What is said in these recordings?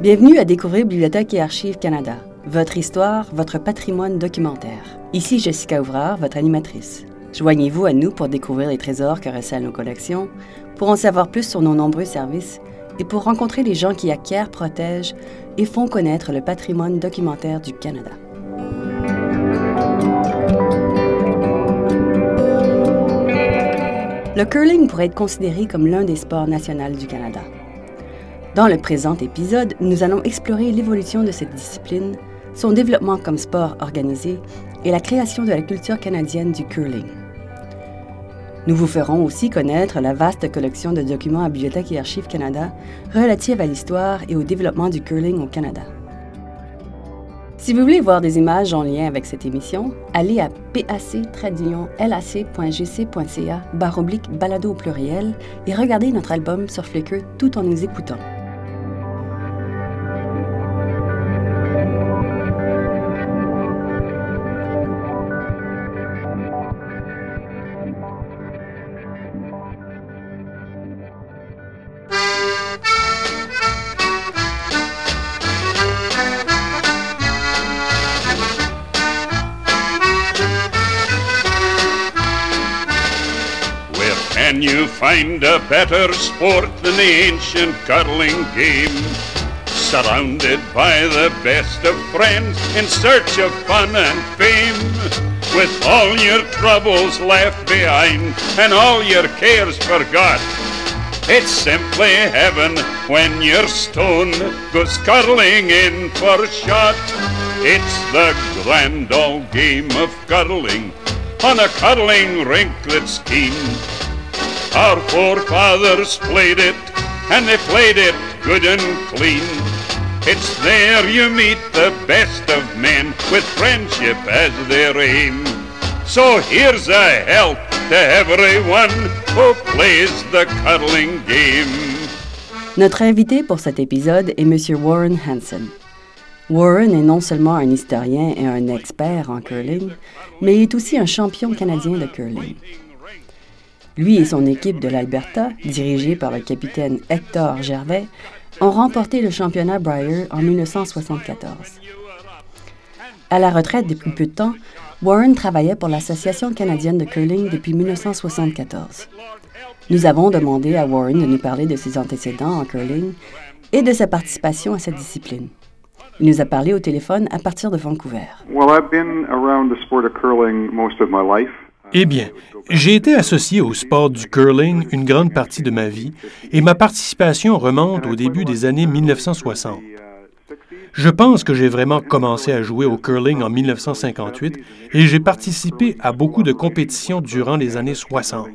Bienvenue à découvrir Bibliothèque et Archives Canada, votre histoire, votre patrimoine documentaire. Ici Jessica Ouvrard, votre animatrice. Joignez-vous à nous pour découvrir les trésors que recèlent nos collections, pour en savoir plus sur nos nombreux services et pour rencontrer les gens qui acquièrent, protègent et font connaître le patrimoine documentaire du Canada. Le curling pourrait être considéré comme l'un des sports nationaux du Canada. Dans le présent épisode, nous allons explorer l'évolution de cette discipline, son développement comme sport organisé et la création de la culture canadienne du curling. Nous vous ferons aussi connaître la vaste collection de documents à Bibliothèque et Archives Canada relative à l'histoire et au développement du curling au Canada. Si vous voulez voir des images en lien avec cette émission, allez à pac-lac.gc.ca balado au pluriel et regardez notre album sur Flickr tout en nous écoutant. Better sport than the ancient cuddling game? Surrounded by the best of friends in search of fun and fame. With all your troubles left behind and all your cares forgot. It's simply heaven when your stone goes cuddling in for a shot. It's the grand old game of cuddling on a cuddling rink that's keen. Our forefathers played it, and they played it good and clean. It's there you meet the best of men with friendship as their aim. So here's a health to everyone who plays the cuddling game. Notre invité pour cet épisode est M. Warren Hansen. Warren est non seulement un historien et un expert en curling, mais il est aussi un champion canadien de curling. Lui et son équipe de l'Alberta, dirigée par le capitaine Hector Gervais, ont remporté le championnat Brier en 1974. À la retraite depuis peu de temps, Warren travaillait pour l'Association canadienne de curling depuis 1974. Nous avons demandé à Warren de nous parler de ses antécédents en curling et de sa participation à cette discipline. Il nous a parlé au téléphone à partir de Vancouver. Well, I've been around the sport of curling most of my life. Eh bien, j'ai été associé au sport du curling une grande partie de ma vie et ma participation remonte au début des années 1960. Je pense que j'ai vraiment commencé à jouer au curling en 1958 et j'ai participé à beaucoup de compétitions durant les années 60.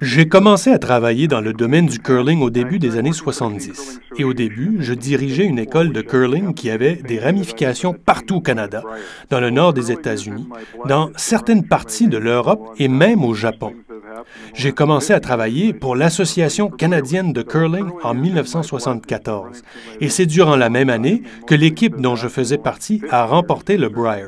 J'ai commencé à travailler dans le domaine du curling au début des années 70. Et au début, je dirigeais une école de curling qui avait des ramifications partout au Canada, dans le nord des États-Unis, dans certaines parties de l'Europe et même au Japon. J'ai commencé à travailler pour l'Association canadienne de curling en 1974. Et c'est durant la même année que l'équipe dont je faisais partie a remporté le Brier.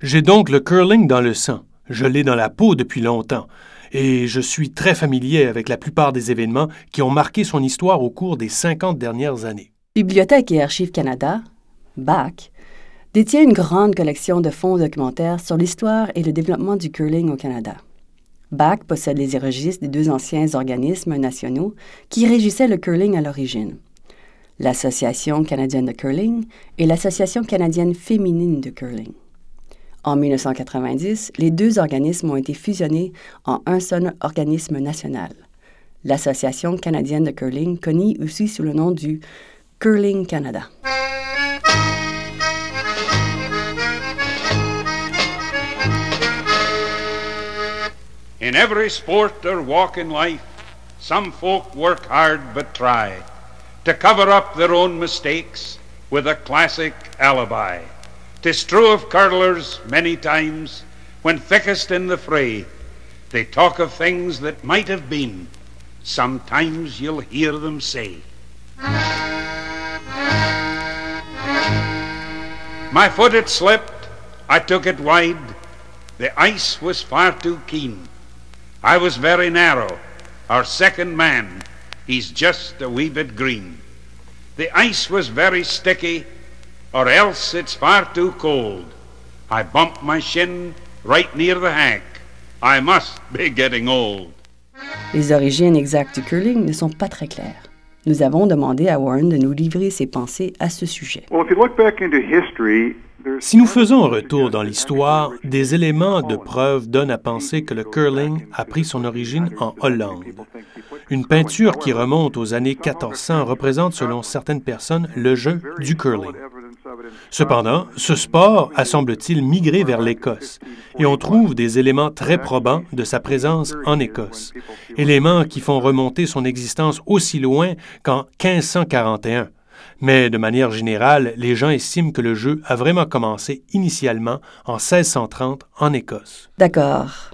J'ai donc le curling dans le sang. Je l'ai dans la peau depuis longtemps et je suis très familier avec la plupart des événements qui ont marqué son histoire au cours des 50 dernières années. Bibliothèque et Archives Canada, BAC, détient une grande collection de fonds documentaires sur l'histoire et le développement du curling au Canada. BAC possède les registres des deux anciens organismes nationaux qui régissaient le curling à l'origine, l'Association canadienne de curling et l'Association canadienne féminine de curling. En 1990, les deux organismes ont été fusionnés en un seul organisme national, l'Association canadienne de curling, connue aussi sous le nom du Curling Canada. In every sport or walk in life, some folk work hard but try to cover up their own mistakes with a classic alibi. 'Tis true of curlers many times, when thickest in the fray, they talk of things that might have been. Sometimes you'll hear them say. My foot had slipped, I took it wide. The ice was far too keen. I was very narrow. Our second man, he's just a wee bit green. The ice was very sticky, or else it's far too cold. I bumped my shin right near the hank. I must be getting old. Les origines exactes du curling ne sont pas très claires. Nous avons demandé à Warren de nous livrer ses pensées à ce sujet. Well, if you look back into history, there's Si nous faisons un retour dans l'histoire, des éléments de preuve donnent à penser que le curling a pris son origine en Hollande. Une peinture qui remonte aux années 1400 représente, selon certaines personnes, le jeu du curling. Cependant, ce sport a, semble-t-il, migré vers l'Écosse, et on trouve des éléments très probants de sa présence en Écosse, éléments qui font remonter son existence aussi loin qu'en 1541. Mais de manière générale, les gens estiment que le jeu a vraiment commencé initialement en 1630 en Écosse. D'accord.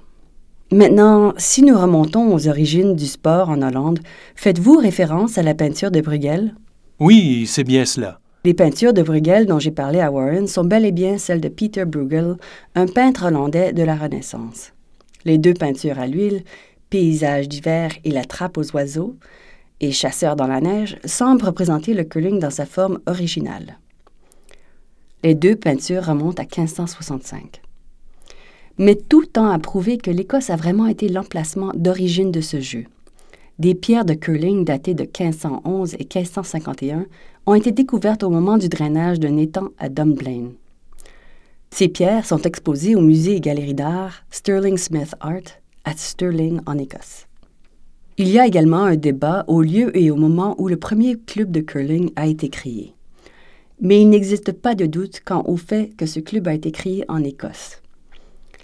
Maintenant, si nous remontons aux origines du sport en Hollande, faites-vous référence à la peinture de Bruegel? Oui, c'est bien cela. Les peintures de Bruegel dont j'ai parlé à Warren sont bel et bien celles de Peter Bruegel, un peintre hollandais de la Renaissance. Les deux peintures à l'huile, Paysage d'hiver et La trappe aux oiseaux, et Chasseur dans la neige, semblent représenter le curling dans sa forme originale. Les deux peintures remontent à 1565. Mais tout tend à prouver que l'Écosse a vraiment été l'emplacement d'origine de ce jeu. Des pierres de curling datées de 1511 et 1551 ont été découvertes au moment du drainage d'un étang à Dunblane. Ces pierres sont exposées au musée et galerie d'art Sterling Smith Art à Stirling en Écosse. Il y a également un débat au lieu et au moment où le premier club de curling a été créé. Mais il n'existe pas de doute quant au fait que ce club a été créé en Écosse.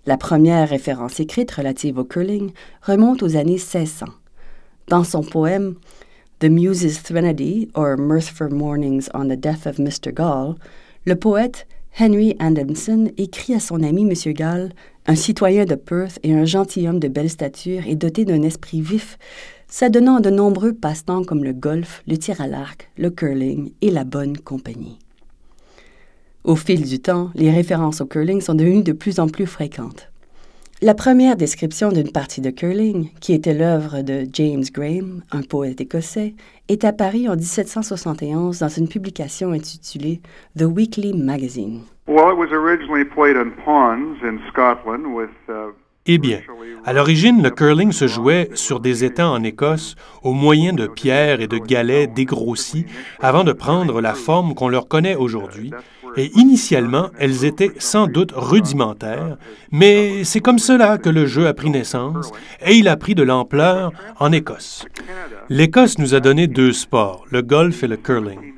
La première référence écrite relative au curling remonte aux années 1600. Dans son poème The Muses' Threnody, or Mirthful Mornings on the Death of Mr. Gall, le poète Henry Adamson écrit à son ami M. Gall, un citoyen de Perth et un gentilhomme de belle stature et doté d'un esprit vif, s'adonnant à de nombreux passe-temps comme le golf, le tir à l'arc, le curling et la bonne compagnie. Au fil du temps, les références au curling sont devenues de plus en plus fréquentes. La première description d'une partie de curling, qui était l'œuvre de James Graham, un poète écossais, est apparue en 1771 dans une publication intitulée The Weekly Magazine. well, it was originally played on ponds in Scotland with. Uh, Eh bien, à l'origine, le curling se jouait sur des étangs en Écosse au moyen de pierres et de galets dégrossis avant de prendre la forme qu'on leur connaît aujourd'hui. Et initialement, elles étaient sans doute rudimentaires, mais c'est comme cela que le jeu a pris naissance et il a pris de l'ampleur en Écosse. L'Écosse nous a donné deux sports, le golf et le curling.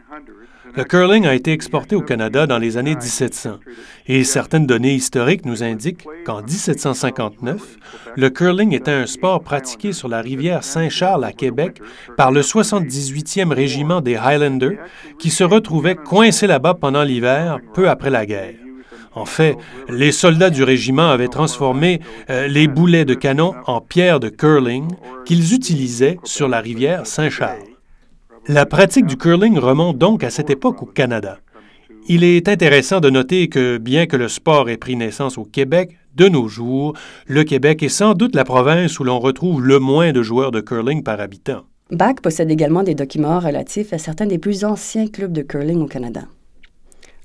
Le curling a été exporté au Canada dans les années 1700 et certaines données historiques nous indiquent qu'en 1759, le curling était un sport pratiqué sur la rivière Saint-Charles à Québec par le 78e régiment des Highlanders qui se retrouvait coincé là-bas pendant l'hiver, peu après la guerre. En fait, les soldats du régiment avaient transformé euh, les boulets de canon en pierres de curling qu'ils utilisaient sur la rivière Saint-Charles. La pratique du curling remonte donc à cette époque au Canada. Il est intéressant de noter que, bien que le sport ait pris naissance au Québec, de nos jours, le Québec est sans doute la province où l'on retrouve le moins de joueurs de curling par habitant. Bach possède également des documents relatifs à certains des plus anciens clubs de curling au Canada.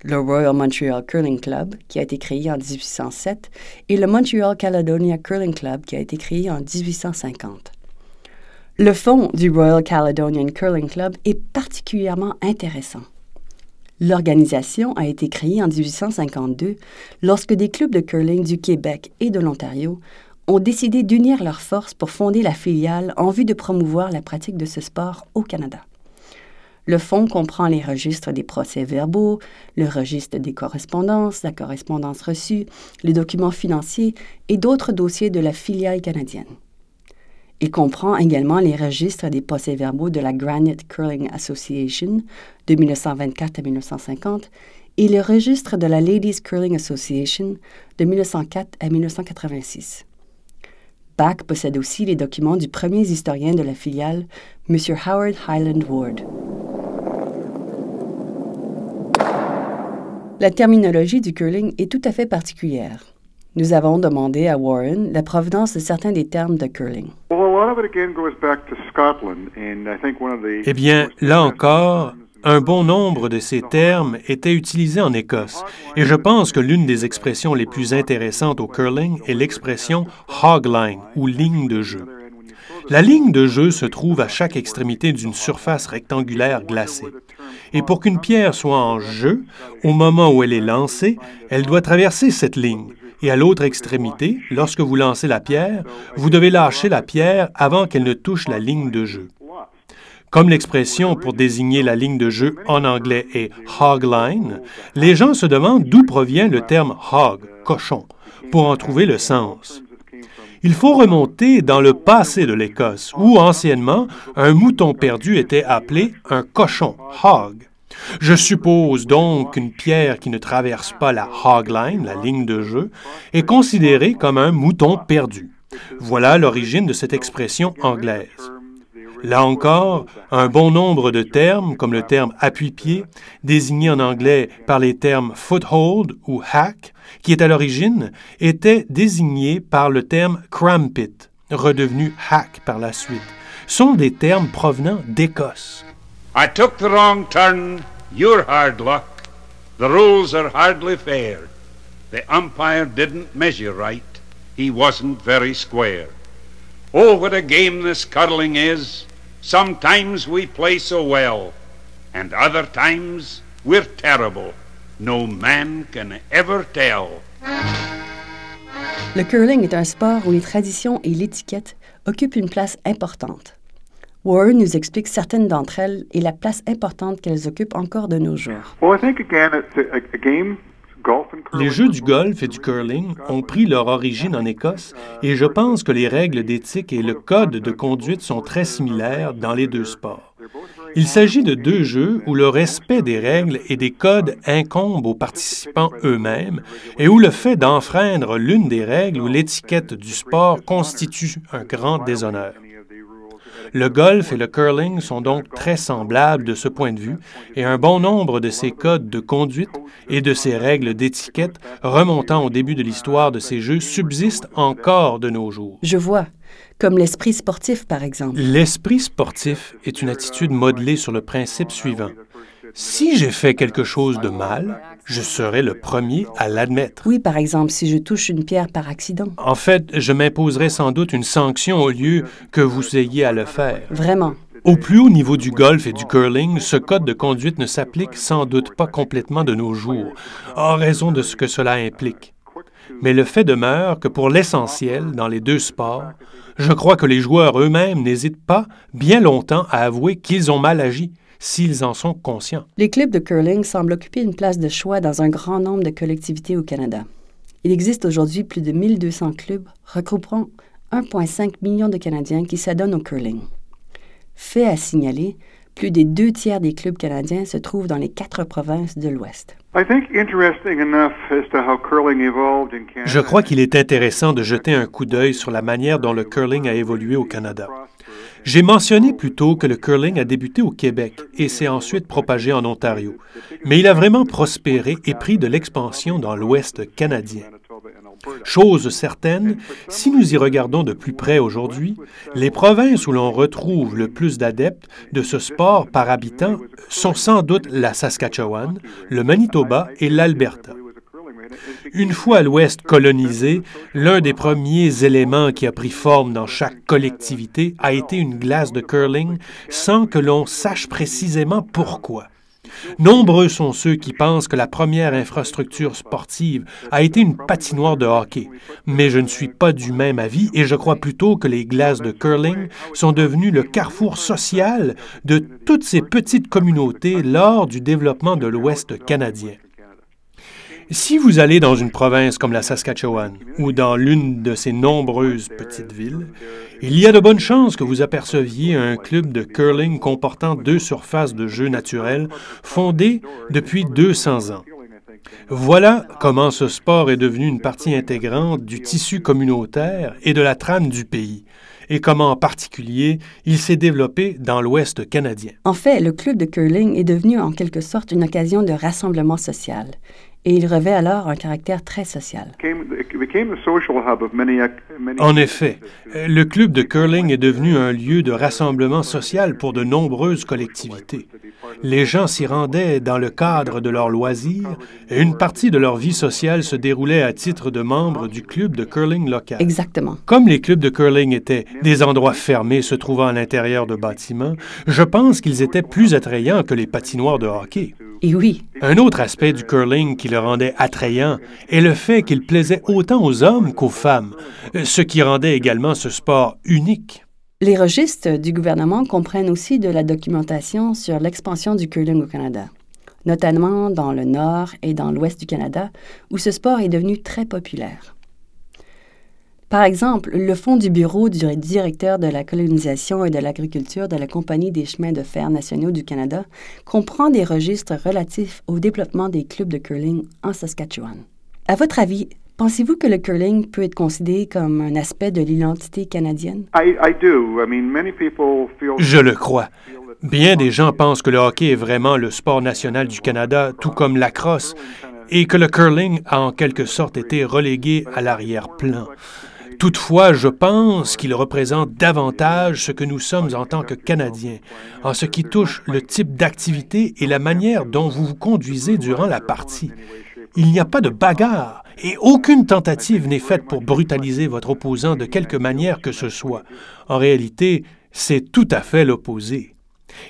Le Royal Montreal Curling Club, qui a été créé en 1807, et le Montreal Caledonia Curling Club, qui a été créé en 1850. Le fond du Royal Caledonian Curling Club est particulièrement intéressant. L'organisation a été créée en 1852 lorsque des clubs de curling du Québec et de l'Ontario ont décidé d'unir leurs forces pour fonder la filiale en vue de promouvoir la pratique de ce sport au Canada. Le fonds comprend les registres des procès-verbaux, le registre des correspondances, la correspondance reçue, les documents financiers et d'autres dossiers de la filiale canadienne. Il comprend également les registres des procès-verbaux de la Granite Curling Association de 1924 à 1950 et le registre de la Ladies Curling Association de 1904 à 1986. Bach possède aussi les documents du premier historien de la filiale, M. Howard Highland Ward. La terminologie du curling est tout à fait particulière. Nous avons demandé à Warren la provenance de certains des termes de curling. well, a lot of it again goes back to Scotland, and I think one of the. Eh bien, là encore, un bon nombre de ces termes étaient utilisés en Écosse, et je pense que l'une des expressions les plus intéressantes au curling est l'expression hogline ou ligne de jeu. La ligne de jeu se trouve à chaque extrémité d'une surface rectangulaire glacée. Et pour qu'une pierre soit en jeu, au moment où elle est lancée, elle doit traverser cette ligne. Et à l'autre extrémité, lorsque vous lancez la pierre, vous devez lâcher la pierre avant qu'elle ne touche la ligne de jeu. Comme l'expression pour désigner la ligne de jeu en anglais est hog line, les gens se demandent d'où provient le terme hog, cochon, pour en trouver le sens. Il faut remonter dans le passé de l'Écosse, où anciennement un mouton perdu était appelé un cochon, hog. Je suppose donc qu'une pierre qui ne traverse pas la hog line, la ligne de jeu, est considérée comme un mouton perdu. Voilà l'origine de cette expression anglaise. Là encore, un bon nombre de termes, comme le terme appui-pied, désigné en anglais par les termes foothold ou hack, qui est à l'origine, étaient désignés par le terme crampit, redevenu hack par la suite, sont des termes provenant d'Écosse. I took the wrong turn, you're hard luck. The rules are hardly fair. The umpire didn't measure right. He wasn't very square. Oh, what a game this cuddling is. Sometimes we play so well, and other times we're terrible. No man can ever tell. Le curling est un sport où les traditions et l'étiquette occupent une place importante. Warren nous explique certaines d'entre elles et la place importante qu'elles occupent encore de nos jours. Les jeux du golf et du curling ont pris leur origine en Écosse et je pense que les règles d'éthique et le code de conduite sont très similaires dans les deux sports. Il s'agit de deux jeux où le respect des règles et des codes incombe aux participants eux-mêmes et où le fait d'enfreindre l'une des règles ou l'étiquette du sport constitue un grand déshonneur. Le golf et le curling sont donc très semblables de ce point de vue et un bon nombre de ces codes de conduite et de ces règles d'étiquette remontant au début de l'histoire de ces jeux subsistent encore de nos jours. Je vois, comme l'esprit sportif par exemple. L'esprit sportif est une attitude modelée sur le principe suivant. Si j'ai fait quelque chose de mal, je serai le premier à l'admettre. Oui, par exemple, si je touche une pierre par accident. En fait, je m'imposerai sans doute une sanction au lieu que vous ayez à le faire. Vraiment. Au plus haut niveau du golf et du curling, ce code de conduite ne s'applique sans doute pas complètement de nos jours, en raison de ce que cela implique. Mais le fait demeure que pour l'essentiel, dans les deux sports, je crois que les joueurs eux-mêmes n'hésitent pas bien longtemps à avouer qu'ils ont mal agi, s'ils en sont conscients. Les clubs de curling semblent occuper une place de choix dans un grand nombre de collectivités au Canada. Il existe aujourd'hui plus de 1200 clubs regroupant 1,5 million de Canadiens qui s'adonnent au curling. Fait à signaler, plus des deux tiers des clubs canadiens se trouvent dans les quatre provinces de l'Ouest. I think interesting enough as to how curling evolved in Canada. Je crois qu'il est intéressant de jeter un coup d'œil sur la manière dont le curling a évolué au Canada. J'ai mentionné plus tôt que le curling a débuté au Québec et s'est ensuite propagé en Ontario, mais il a vraiment prospéré et pris de l'expansion dans l'Ouest canadien. Chose certaine, si nous y regardons de plus près aujourd'hui, les provinces où l'on retrouve le plus d'adeptes de ce sport par habitant sont sans doute la Saskatchewan, le Manitoba et l'Alberta. Une fois l'Ouest colonisé, l'un des premiers éléments qui a pris forme dans chaque collectivité a été une glace de curling sans que l'on sache précisément pourquoi. Nombreux sont ceux qui pensent que la première infrastructure sportive a été une patinoire de hockey, mais je ne suis pas du même avis et je crois plutôt que les glaces de curling sont devenues le carrefour social de toutes ces petites communautés lors du développement de l'Ouest canadien. Si vous allez dans une province comme la Saskatchewan ou dans l'une de ces nombreuses petites villes, il y a de bonnes chances que vous aperceviez un club de curling comportant deux surfaces de jeu naturelles fondé depuis 200 ans. Voilà comment ce sport est devenu une partie intégrante du tissu communautaire et de la trame du pays, et comment en particulier il s'est développé dans l'Ouest canadien. En fait, le club de curling est devenu en quelque sorte une occasion de rassemblement social. Et il revêt alors un caractère très social. En effet, le club de curling est devenu un lieu de rassemblement social pour de nombreuses collectivités. Les gens s'y rendaient dans le cadre de leurs loisirs et une partie de leur vie sociale se déroulait à titre de membres du club de curling local. Exactement. Comme les clubs de curling étaient des endroits fermés se trouvant à l'intérieur de bâtiments, je pense qu'ils étaient plus attrayants que les patinoires de hockey. Et oui. Un autre aspect du curling qui le rendait attrayant est le fait qu'il plaisait autant aux hommes qu'aux femmes, ce qui rendait également ce sport unique. Les registres du gouvernement comprennent aussi de la documentation sur l'expansion du curling au Canada, notamment dans le nord et dans l'ouest du Canada, où ce sport est devenu très populaire. Par exemple, le fonds du bureau du directeur de la colonisation et de l'agriculture de la Compagnie des chemins de fer nationaux du Canada comprend des registres relatifs au développement des clubs de curling en Saskatchewan. À votre avis, Pensez-vous que le curling peut être considéré comme un aspect de l'identité canadienne? Je le crois. Bien des gens pensent que le hockey est vraiment le sport national du Canada, tout comme la crosse, et que le curling a en quelque sorte été relégué à l'arrière-plan. Toutefois, je pense qu'il représente davantage ce que nous sommes en tant que Canadiens, en ce qui touche le type d'activité et la manière dont vous vous conduisez durant la partie. Il n'y a pas de bagarre et aucune tentative n'est faite pour brutaliser votre opposant de quelque manière que ce soit. En réalité, c'est tout à fait l'opposé.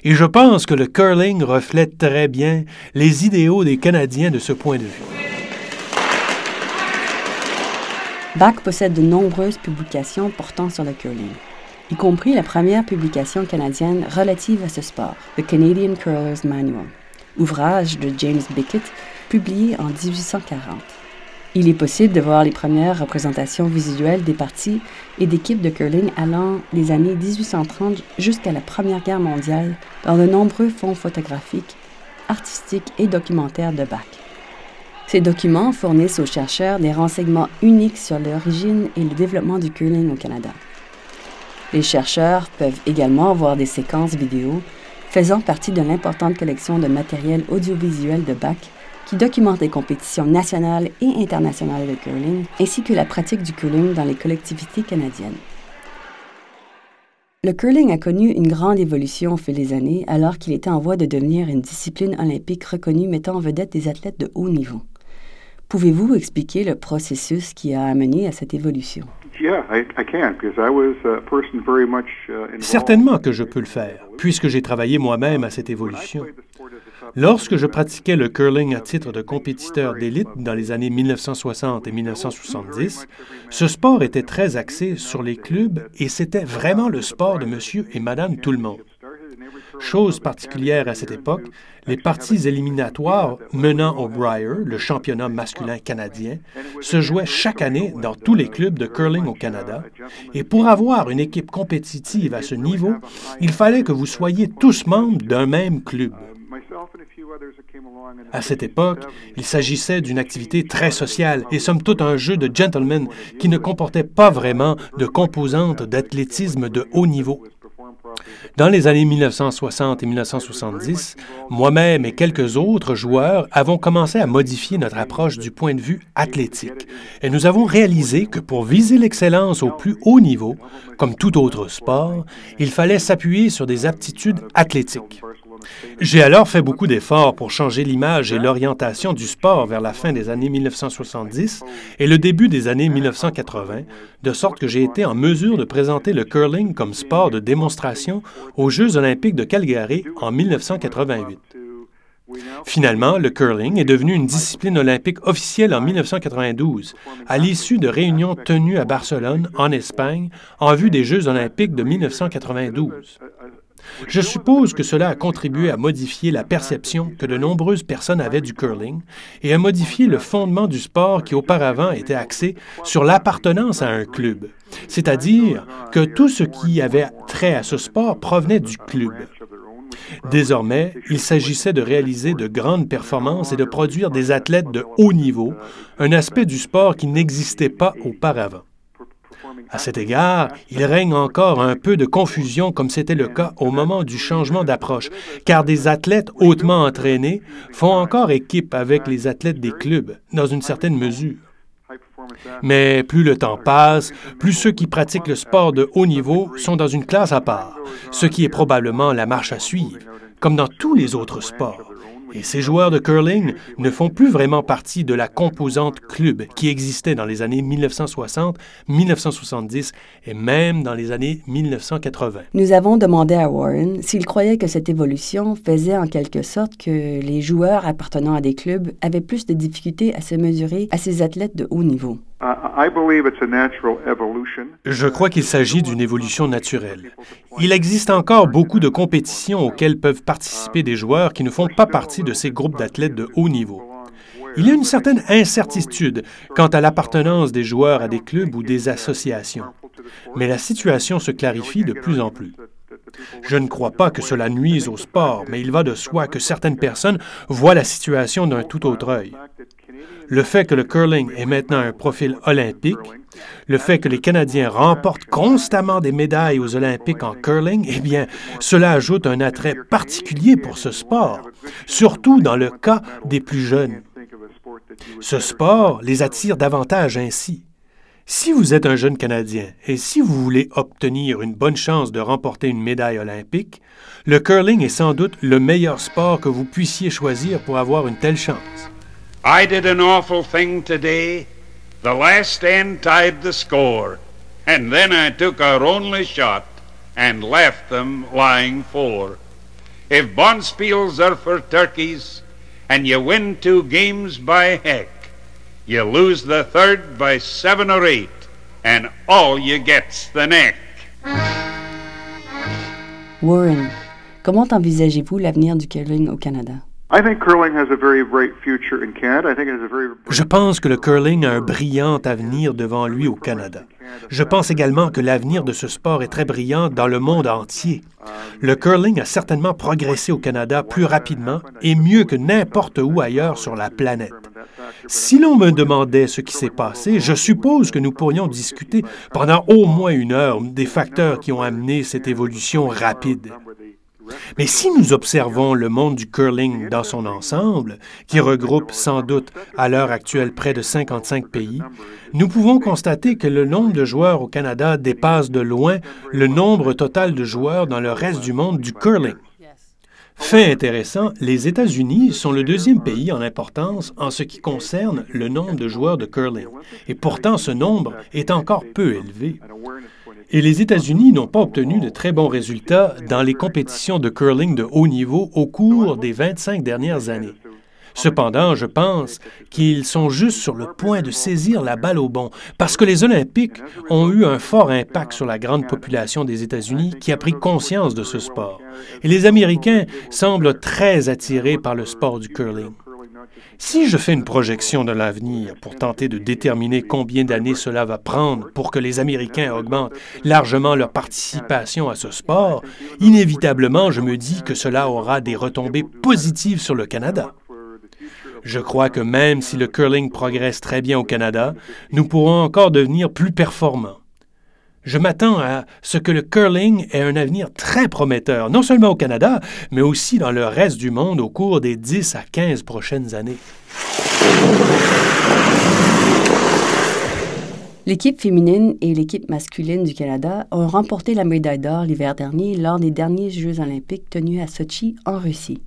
Et je pense que le curling reflète très bien les idéaux des Canadiens de ce point de vue. Bach possède de nombreuses publications portant sur le curling, y compris la première publication canadienne relative à ce sport, The Canadian Curler's Manual, ouvrage de James Bickett publié en 1840. Il est possible de voir les premières représentations visuelles des parties et d'équipes de curling allant des années 1830 jusqu'à la Première Guerre mondiale dans de nombreux fonds photographiques, artistiques et documentaires de Bach. Ces documents fournissent aux chercheurs des renseignements uniques sur l'origine et le développement du curling au Canada. Les chercheurs peuvent également voir des séquences vidéo faisant partie de l'importante collection de matériel audiovisuel de Bach qui documente les compétitions nationales et internationales de curling, ainsi que la pratique du curling dans les collectivités canadiennes. Le curling a connu une grande évolution au fil des années alors qu'il était en voie de devenir une discipline olympique reconnue mettant en vedette des athlètes de haut niveau. Pouvez-vous expliquer le processus qui a amené à cette évolution? Certainement que je peux le faire, puisque j'ai travaillé moi-même à cette évolution. Lorsque je pratiquais le curling à titre de compétiteur d'élite dans les années 1960 et 1970, ce sport était très axé sur les clubs et c'était vraiment le sport de monsieur et madame tout le monde. Chose particulière à cette époque, les parties éliminatoires menant au Brier, le championnat masculin canadien, se jouaient chaque année dans tous les clubs de curling au Canada. Et pour avoir une équipe compétitive à ce niveau, il fallait que vous soyez tous membres d'un même club. À cette époque, il s'agissait d'une activité très sociale et somme toute un jeu de gentlemen qui ne comportait pas vraiment de composante d'athlétisme de haut niveau. Dans les années 1960 et 1970, moi-même et quelques autres joueurs avons commencé à modifier notre approche du point de vue athlétique. Et nous avons réalisé que pour viser l'excellence au plus haut niveau, comme tout autre sport, il fallait s'appuyer sur des aptitudes athlétiques. J'ai alors fait beaucoup d'efforts pour changer l'image et l'orientation du sport vers la fin des années 1970 et le début des années 1980, de sorte que j'ai été en mesure de présenter le curling comme sport de démonstration aux Jeux olympiques de Calgary en 1988. Finalement, le curling est devenu une discipline olympique officielle en 1992, à l'issue de réunions tenues à Barcelone, en Espagne, en vue des Jeux olympiques de 1992. Je suppose que cela a contribué à modifier la perception que de nombreuses personnes avaient du curling et à modifier le fondement du sport qui auparavant était axé sur l'appartenance à un club, c'est-à-dire que tout ce qui avait trait à ce sport provenait du club. Désormais, il s'agissait de réaliser de grandes performances et de produire des athlètes de haut niveau, un aspect du sport qui n'existait pas auparavant. À cet égard, il règne encore un peu de confusion comme c'était le cas au moment du changement d'approche, car des athlètes hautement entraînés font encore équipe avec les athlètes des clubs, dans une certaine mesure. Mais plus le temps passe, plus ceux qui pratiquent le sport de haut niveau sont dans une classe à part, ce qui est probablement la marche à suivre, comme dans tous les autres sports. Et ces joueurs de curling ne font plus vraiment partie de la composante club qui existait dans les années 1960, 1970 et même dans les années 1980. Nous avons demandé à Warren s'il croyait que cette évolution faisait en quelque sorte que les joueurs appartenant à des clubs avaient plus de difficultés à se mesurer à ces athlètes de haut niveau. Je crois qu'il s'agit d'une évolution naturelle. Il existe encore beaucoup de compétitions auxquelles peuvent participer des joueurs qui ne font pas partie de ces groupes d'athlètes de haut niveau. Il y a une certaine incertitude quant à l'appartenance des joueurs à des clubs ou des associations, mais la situation se clarifie de plus en plus. Je ne crois pas que cela nuise au sport, mais il va de soi que certaines personnes voient la situation d'un tout autre œil. Le fait que le curling ait maintenant un profil olympique, le fait que les Canadiens remportent constamment des médailles aux Olympiques en curling, eh bien, cela ajoute un attrait particulier pour ce sport, surtout dans le cas des plus jeunes. Ce sport les attire davantage ainsi. Si vous êtes un jeune Canadien et si vous voulez obtenir une bonne chance de remporter une médaille olympique, le curling est sans doute le meilleur sport que vous puissiez choisir pour avoir une telle chance. I did an awful thing today. The last end tied the score, and then I took our only shot and left them lying four. If bonspiels are for turkeys, and you win two games by heck, you lose the third by seven or eight, and all you get's the neck. Warren, comment envisagez-vous l'avenir du curling au Canada? Je pense que le curling a un brillant avenir devant lui au Canada. Je pense également que l'avenir de ce sport est très brillant dans le monde entier. Le curling a certainement progressé au Canada plus rapidement et mieux que n'importe où ailleurs sur la planète. Si l'on me demandait ce qui s'est passé, je suppose que nous pourrions discuter pendant au moins une heure des facteurs qui ont amené cette évolution rapide. Mais si nous observons le monde du curling dans son ensemble, qui regroupe sans doute à l'heure actuelle près de 55 pays, nous pouvons constater que le nombre de joueurs au Canada dépasse de loin le nombre total de joueurs dans le reste du monde du curling. Fait intéressant, les États-Unis sont le deuxième pays en importance en ce qui concerne le nombre de joueurs de curling, et pourtant ce nombre est encore peu élevé. Et les États-Unis n'ont pas obtenu de très bons résultats dans les compétitions de curling de haut niveau au cours des 25 dernières années. Cependant, je pense qu'ils sont juste sur le point de saisir la balle au bon, parce que les Olympiques ont eu un fort impact sur la grande population des États-Unis qui a pris conscience de ce sport. Et les Américains semblent très attirés par le sport du curling. Si je fais une projection de l'avenir pour tenter de déterminer combien d'années cela va prendre pour que les Américains augmentent largement leur participation à ce sport, inévitablement je me dis que cela aura des retombées positives sur le Canada. Je crois que même si le curling progresse très bien au Canada, nous pourrons encore devenir plus performants. Je m'attends à ce que le curling ait un avenir très prometteur, non seulement au Canada, mais aussi dans le reste du monde au cours des 10 à 15 prochaines années. L'équipe féminine et l'équipe masculine du Canada ont remporté la médaille d'or l'hiver dernier lors des derniers Jeux olympiques tenus à Sochi, en Russie.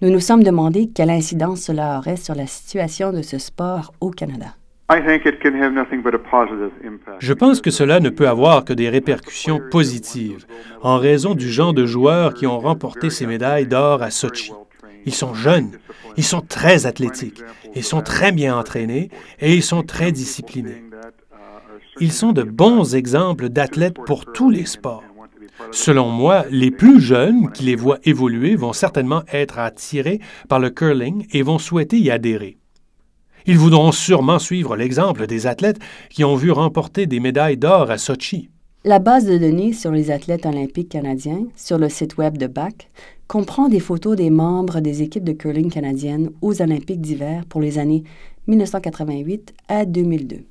Nous nous sommes demandé quelle incidence cela aurait sur la situation de ce sport au Canada. Je pense que cela ne peut avoir que des répercussions positives en raison du genre de joueurs qui ont remporté ces médailles d'or à Sochi. Ils sont jeunes, ils sont très athlétiques, ils sont très bien entraînés et ils sont très disciplinés. Ils sont de bons exemples d'athlètes pour tous les sports. Selon moi, les plus jeunes qui les voient évoluer vont certainement être attirés par le curling et vont souhaiter y adhérer. Ils voudront sûrement suivre l'exemple des athlètes qui ont vu remporter des médailles d'or à Sochi. La base de données sur les athlètes olympiques canadiens sur le site web de BAC comprend des photos des membres des équipes de curling canadiennes aux Olympiques d'hiver pour les années 1988 à 2002.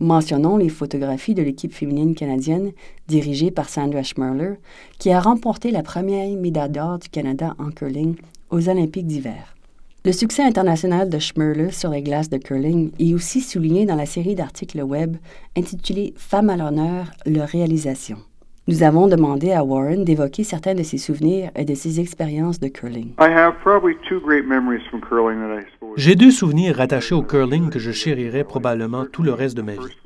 Mentionnons les photographies de l'équipe féminine canadienne dirigée par Sandra Schmerler, qui a remporté la première médaille d'or du Canada en curling aux Olympiques d'hiver. Le succès international de Schmerler sur les glaces de curling est aussi souligné dans la série d'articles web intitulée Femmes à l'honneur, leur réalisation. Nous avons demandé à Warren d'évoquer certains de ses souvenirs et de ses expériences de curling. J'ai deux souvenirs rattachés au curling que je chérirai probablement tout le reste de ma vie.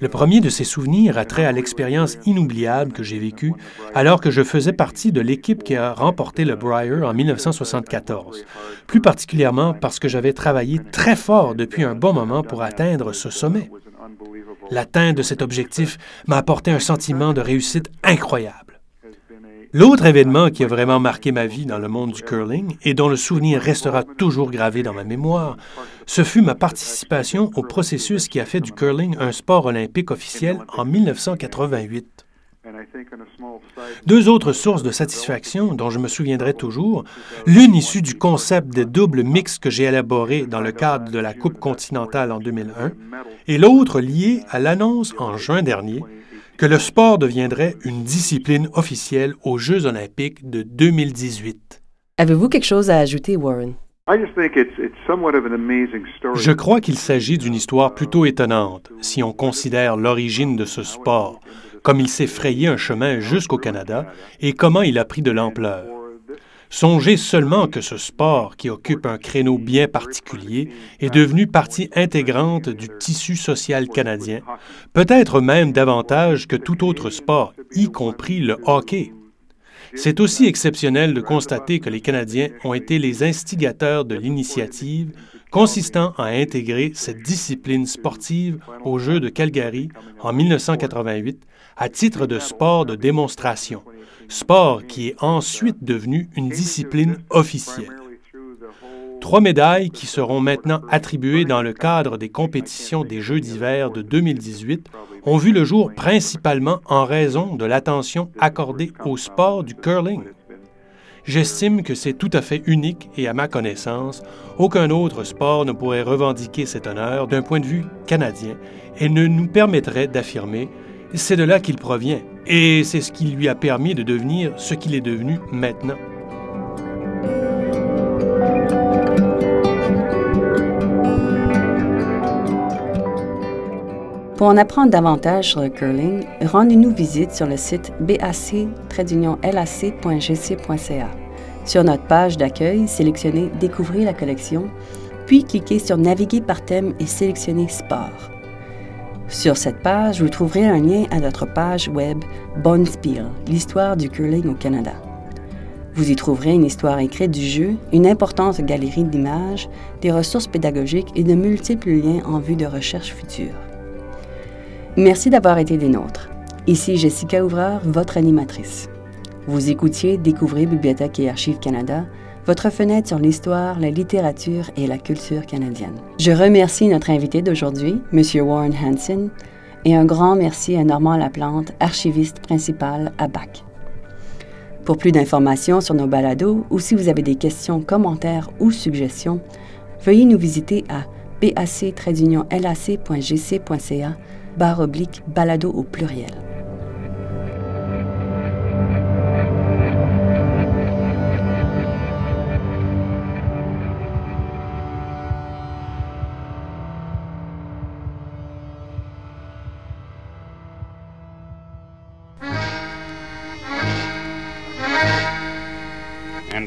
Le premier de ces souvenirs a trait à l'expérience inoubliable que j'ai vécue alors que je faisais partie de l'équipe qui a remporté le Brier en 1974, plus particulièrement parce que j'avais travaillé très fort depuis un bon moment pour atteindre ce sommet. L'atteinte de cet objectif m'a apporté un sentiment de réussite incroyable. L'autre événement qui a vraiment marqué ma vie dans le monde du curling et dont le souvenir restera toujours gravé dans ma mémoire, ce fut ma participation au processus qui a fait du curling un sport olympique officiel en 1988. Deux autres sources de satisfaction dont je me souviendrai toujours, l'une issue du concept des doubles mix que j'ai élaboré dans le cadre de la Coupe continentale en 2001, et l'autre liée à l'annonce en juin dernier que le sport deviendrait une discipline officielle aux Jeux olympiques de 2018. Avez-vous quelque chose à ajouter, Warren? Je crois qu'il s'agit d'une histoire plutôt étonnante si on considère l'origine de ce sport, comme il s'est frayé un chemin jusqu'au Canada et comment il a pris de l'ampleur. Songez seulement que ce sport, qui occupe un créneau bien particulier, est devenu partie intégrante du tissu social canadien, peut-être même davantage que tout autre sport, y compris le hockey. C'est aussi exceptionnel de constater que les Canadiens ont été les instigateurs de l'initiative consistant à intégrer cette discipline sportive aux Jeux de Calgary en 1988 à titre de sport de démonstration, sport qui est ensuite devenu une discipline officielle. Trois médailles qui seront maintenant attribuées dans le cadre des compétitions des Jeux d'hiver de 2018 ont vu le jour principalement en raison de l'attention accordée au sport du curling. J'estime que c'est tout à fait unique et à ma connaissance, aucun autre sport ne pourrait revendiquer cet honneur d'un point de vue canadien et ne nous permettrait d'affirmer c'est de là qu'il provient, et c'est ce qui lui a permis de devenir ce qu'il est devenu maintenant. Pour en apprendre davantage sur le curling, rendez-nous visite sur le site bac-lac.gc.ca. Sur notre page d'accueil, sélectionnez Découvrir la collection, puis cliquez sur Naviguer par thème et sélectionnez Sport. Sur cette page, vous trouverez un lien à notre page web Bonspiel, l'histoire du curling au Canada. Vous y trouverez une histoire écrite du jeu, une importante galerie d'images, des ressources pédagogiques et de multiples liens en vue de recherche future. Merci d'avoir été des nôtres. Ici Jessica Ouvreur, votre animatrice. Vous écoutiez Découvrir Bibliothèque et Archives Canada, votre fenêtre sur l'histoire, la littérature et la culture canadienne. Je remercie notre invité d'aujourd'hui, M. Warren Hansen, et un grand merci à Normand Laplante, archiviste principal à BAC. Pour plus d'informations sur nos balados ou si vous avez des questions, commentaires ou suggestions, veuillez nous visiter à bac-lac.gc.ca barre oblique balado au pluriel.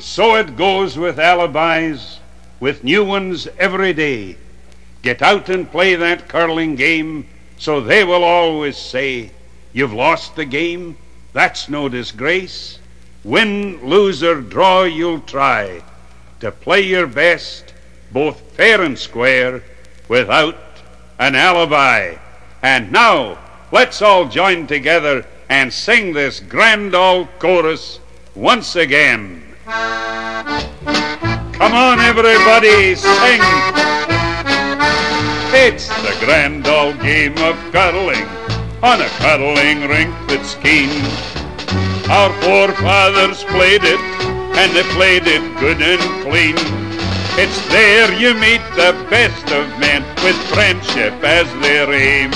So it goes with alibis, with new ones every day. Get out and play that curling game, so they will always say, You've lost the game, that's no disgrace. Win, lose, or draw, you'll try to play your best, both fair and square, without an alibi. And now, let's all join together and sing this grand old chorus once again. Come on, everybody, sing. It's the grand old game of cuddling on a cuddling rink that's keen. Our forefathers played it, and they played it good and clean. It's there you meet the best of men with friendship as their aim.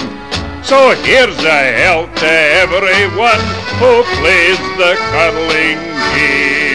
So here's a health to everyone who plays the curling game.